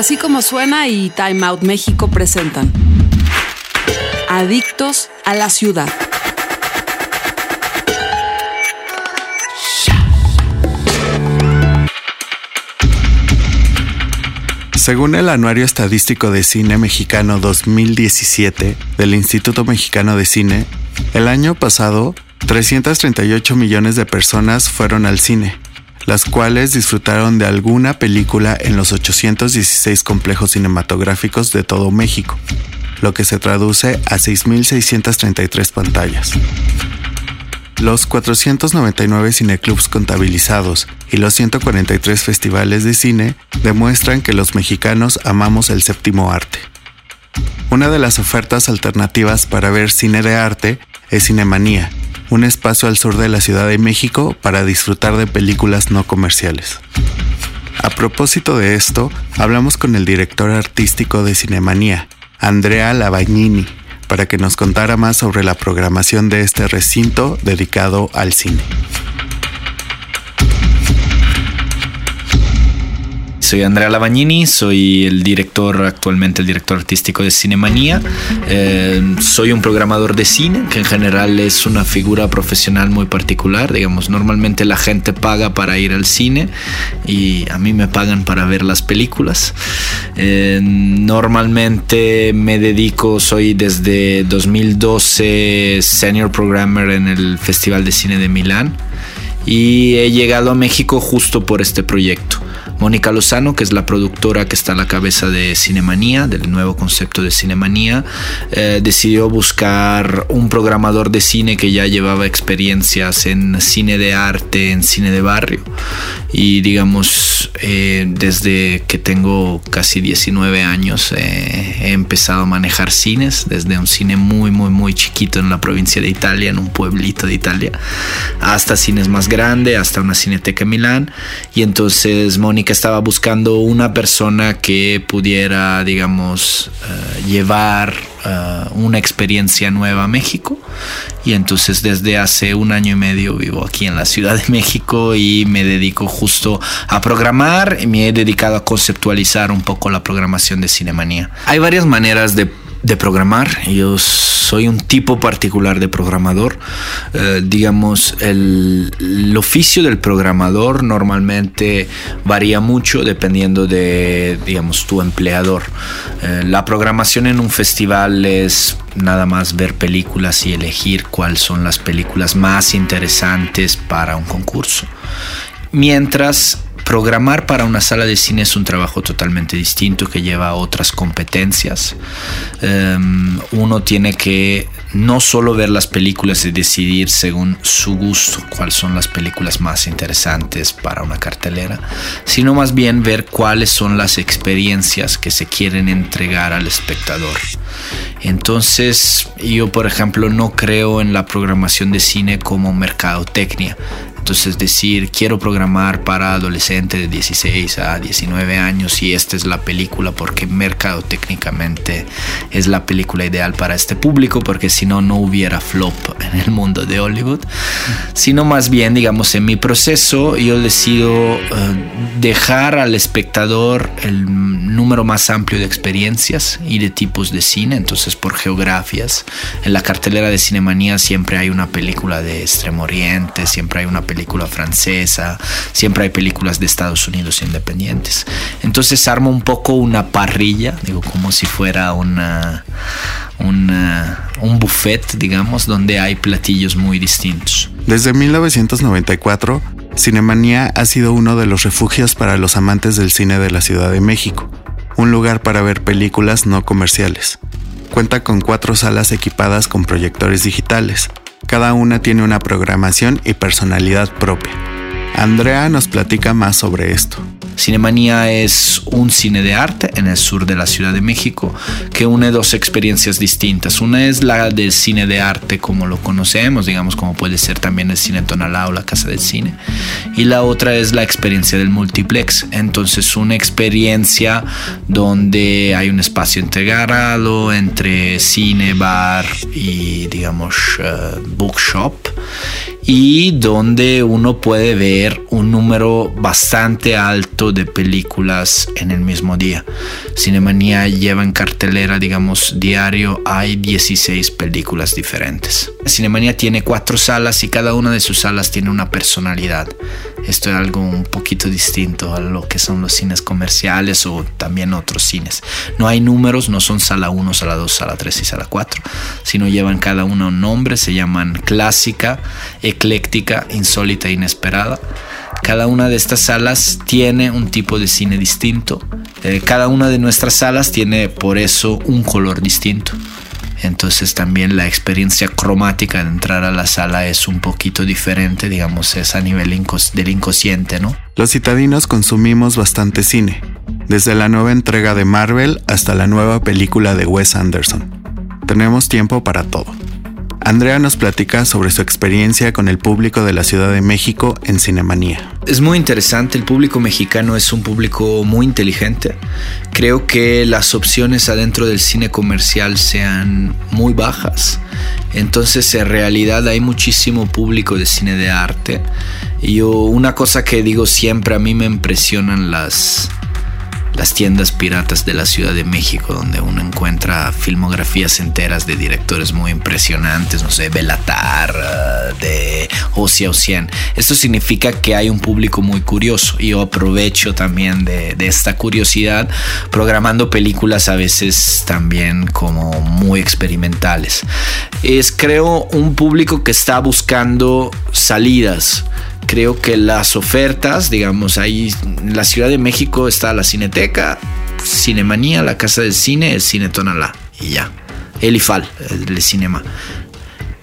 Así como suena y Time Out México presentan Adictos a la Ciudad. Según el Anuario Estadístico de Cine Mexicano 2017 del Instituto Mexicano de Cine, el año pasado 338 millones de personas fueron al cine, las cuales disfrutaron de alguna película en los 816 complejos cinematográficos de todo México, lo que se traduce a 6.633 pantallas. Los 499 cineclubs contabilizados y los 143 festivales de cine demuestran que los mexicanos amamos el séptimo arte. Una de las ofertas alternativas para ver cine de arte es Cinemanía, un espacio al sur de la Ciudad de México para disfrutar de películas no comerciales. A propósito de esto, hablamos con el director artístico de Cinemanía, Andrea Lavagnini, para que nos contara más sobre la programación de este recinto dedicado al cine. Soy Andrea Lavagnini, soy el director, actualmente el director artístico de Cinemanía. Eh, soy un programador de cine, que en general es una figura profesional muy particular. Digamos, normalmente la gente paga para ir al cine y a mí me pagan para ver las películas. Eh, normalmente me dedico, soy desde 2012 senior programmer en el Festival de Cine de Milán y he llegado a México justo por este proyecto. Mónica Lozano, que es la productora que está a la cabeza de Cinemanía, del nuevo concepto de Cinemanía, eh, decidió buscar un programador de cine que ya llevaba experiencias en cine de arte, en cine de barrio. Y digamos, eh, desde que tengo casi 19 años eh, he empezado a manejar cines, desde un cine muy, muy, muy chiquito en la provincia de Italia, en un pueblito de Italia, hasta cines más grandes, hasta una cineteca en Milán. Y entonces Mónica estaba buscando una persona que pudiera, digamos, eh, llevar eh, una experiencia nueva a México. Y entonces desde hace un año y medio vivo aquí en la Ciudad de México y me dedico justo a programar y me he dedicado a conceptualizar un poco la programación de Cinemanía. Hay varias maneras de de programar. Yo soy un tipo particular de programador. Eh, digamos, el, oficio del programador normalmente varía mucho dependiendo de, digamos, tu empleador. Eh, la programación en un festival es nada más ver películas y elegir cuáles son las películas más interesantes para un concurso. Mientras Programar para una sala de cine es un trabajo totalmente distinto que lleva otras competencias. Em, uno tiene que no solo ver las películas y decidir según su gusto cuáles son las películas más interesantes para una cartelera, sino más bien ver cuáles son las experiencias que se quieren entregar al espectador. Entonces, yo por ejemplo no creo en la programación de cine como mercadotecnia. Entonces decir, quiero programar para adolescentes de 16 a 19 años y esta es la película porque mercado técnicamente es la película ideal para este público porque si no, no hubiera flop en el mundo de Hollywood. Sino más bien, digamos, en mi proceso yo decido eh, dejar al espectador el número más amplio de experiencias y de tipos de cine, entonces por geografías. En la cartelera de Cinemanía siempre hay una película de Extremo Oriente, siempre hay una película francesa, siempre hay películas de Estados Unidos independientes. Entonces armo un poco una parrilla, digo, como si fuera una, un buffet, digamos, donde hay platillos muy distintos. Desde 1994, Cinemanía ha sido uno de los refugios para los amantes del cine de la Ciudad de México, un lugar para ver películas no comerciales. Cuenta con cuatro salas equipadas con proyectores digitales, cada una tiene una programación y personalidad propia. Andrea nos platica más sobre esto. Cinemanía es un cine de arte en el sur de la Ciudad de México que une dos experiencias distintas. Una es la del cine de arte como lo conocemos, digamos como puede ser también el cine Tonalá o la Casa del Cine. Y la otra es la experiencia del multiplex. Entonces una experiencia donde hay un espacio integrado entre cine, bar y digamos uh, bookshop y donde uno puede ver un número bastante alto de películas en el mismo día. Cinemanía lleva en cartelera, digamos, diario, hay 16 películas diferentes. Cinemanía tiene cuatro salas y cada una de sus salas tiene una personalidad. Esto es algo un poquito distinto a lo que son los cines comerciales o también otros cines. No hay números, no son sala 1, sala 2, sala 3 y sala 4, sino llevan cada uno un nombre, se llaman clásica, ecléctica, insólita e inesperada. Cada una de estas salas tiene un tipo de cine distinto. Eh, cada una de nuestras salas tiene por eso un color distinto. Entonces también la experiencia cromática de entrar a la sala es un poquito diferente, digamos, es a nivel del inconsciente, ¿no? Los citadinos consumimos bastante cine, desde la nueva entrega de Marvel hasta la nueva película de Wes Anderson. Tenemos tiempo para todo. Andrea nos platica sobre su experiencia con el público de la Ciudad de México en Cinemanía. Es muy interesante, el público mexicano es un público muy inteligente. Creo que las opciones adentro del cine comercial sean muy bajas. Entonces en realidad hay muchísimo público de cine de arte. Y yo, una cosa que digo siempre, a mí me impresionan las las tiendas piratas de la Ciudad de México, donde uno encuentra filmografías enteras de directores muy impresionantes, no sé, Belatar, eh, de Ocia Ocien. Esto significa que hay un público muy curioso y yo aprovecho también de, de esta curiosidad programando películas a veces también como muy experimentales. Es creo un público que está buscando salidas creo que las ofertas, digamos, ahí en la Ciudad de México está la Cineteca, Cinemanía, la Casa del Cine, el Cine Tonalá y ya. El IFAL, el cinema.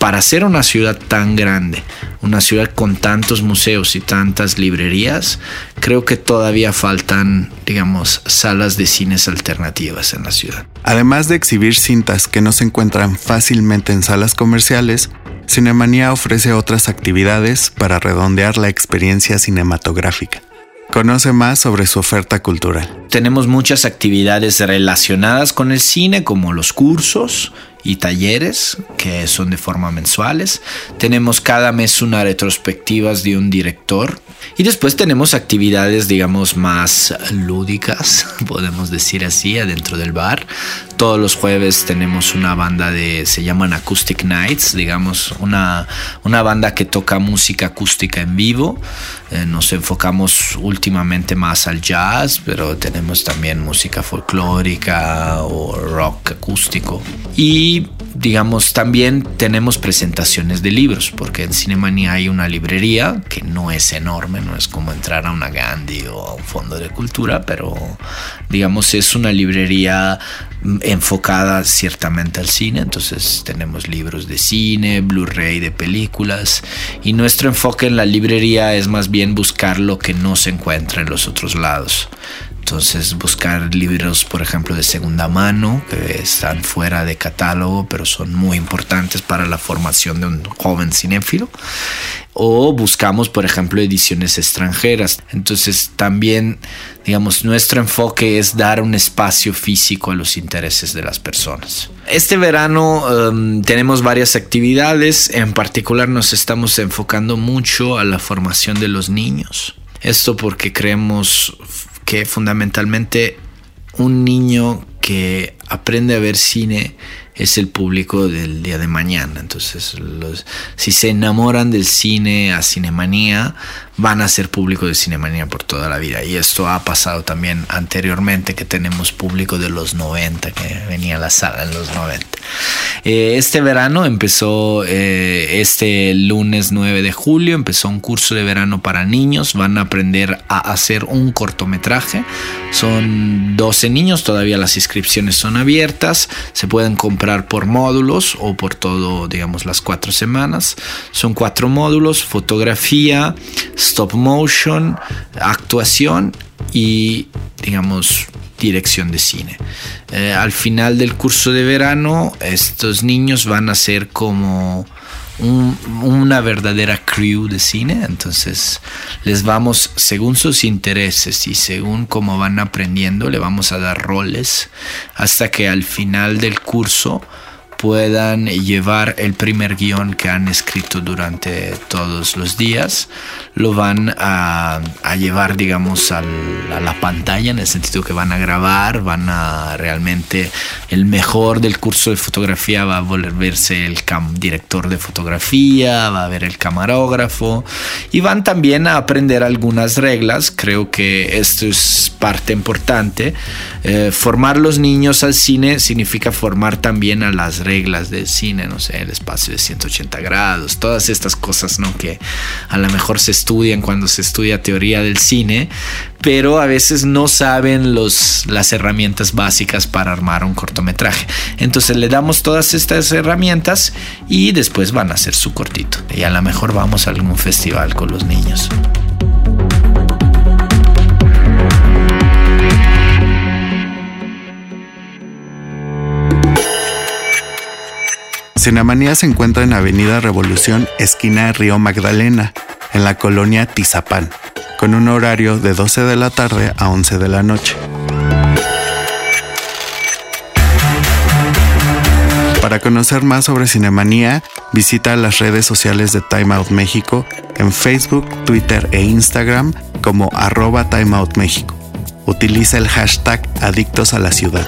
Para ser una ciudad tan grande, una ciudad con tantos museos y tantas librerías, creo que todavía faltan, digamos, salas de cines alternativas en la ciudad. Además de exhibir cintas que no se encuentran fácilmente en salas comerciales, Cinemanía ofrece otras actividades para redondear la experiencia cinematográfica. Conoce más sobre su oferta cultural. Tenemos muchas actividades relacionadas con el cine, como los cursos y talleres, que son de forma mensuales. Tenemos cada mes una retrospectiva de un director. Y después tenemos actividades, digamos, más lúdicas, podemos decir así, adentro del bar, todos los jueves tenemos una banda de, se llaman Acoustic Nights, digamos, una, una banda que toca música acústica en vivo. Eh, nos enfocamos últimamente más al jazz, pero tenemos también música folclórica o rock acústico. Y digamos, también tenemos presentaciones de libros, porque en Cinemania hay una librería que no es enorme, no es como entrar a una Gandhi o a un fondo de cultura, pero digamos es una librería enfocada ciertamente al cine, entonces tenemos libros de cine, Blu-ray de películas y nuestro enfoque en la librería es más bien buscar lo que no se encuentra en los otros lados. Entonces buscar libros, por ejemplo, de segunda mano, que están fuera de catálogo, pero son muy importantes para la formación de un joven cinéfilo. O buscamos, por ejemplo, ediciones extranjeras. Entonces también, digamos, nuestro enfoque es dar un espacio físico a los intereses de las personas. Este verano um, tenemos varias actividades. En particular nos estamos enfocando mucho a la formación de los niños. Esto porque creemos que fundamentalmente un niño que aprende a ver cine es el público del día de mañana. Entonces, los, si se enamoran del cine a Cinemanía, van a ser público de Cinemanía por toda la vida. Y esto ha pasado también anteriormente, que tenemos público de los 90, que venía a la sala en los 90. Eh, este verano empezó, eh, este lunes 9 de julio, empezó un curso de verano para niños. Van a aprender a hacer un cortometraje. Son 12 niños, todavía las inscripciones son abiertas. Se pueden comprar por módulos o por todo, digamos, las cuatro semanas. Son cuatro módulos, fotografía, stop motion, actuación y, digamos, dirección de cine. Eh, al final del curso de verano, estos niños van a ser como una verdadera crew de cine. Entonces les vamos, según sus intereses y según cómo van aprendiendo, le vamos a dar roles hasta que al final del curso puedan llevar el primer guion que han escrito durante todos los días, lo van a, llevar, digamos, a la pantalla, en el sentido que van a grabar, van a realmente, el mejor del curso de fotografía va a volverse el director de fotografía, va a ver el camarógrafo, y van también a aprender algunas reglas, creo que esto es parte importante, eh, formar los niños al cine significa formar también a las reglas del cine, no sé, el espacio de 180 grados, todas estas cosas, ¿no? Que a lo mejor se estudian cuando se estudia teoría del cine, pero a veces no saben los, las herramientas básicas para armar un cortometraje. Entonces le damos todas estas herramientas y después van a hacer su cortito. Y a lo mejor vamos a algún festival con los niños. Cinemanía se encuentra en Avenida Revolución, esquina Río Magdalena, en la colonia Tizapán, con un horario de 12 de la tarde a 11 de la noche. Para conocer más sobre Cinemanía, visita las redes sociales de Time Out México en Facebook, Twitter e Instagram como arroba Time Out México. Utiliza el hashtag Adictos a la Ciudad.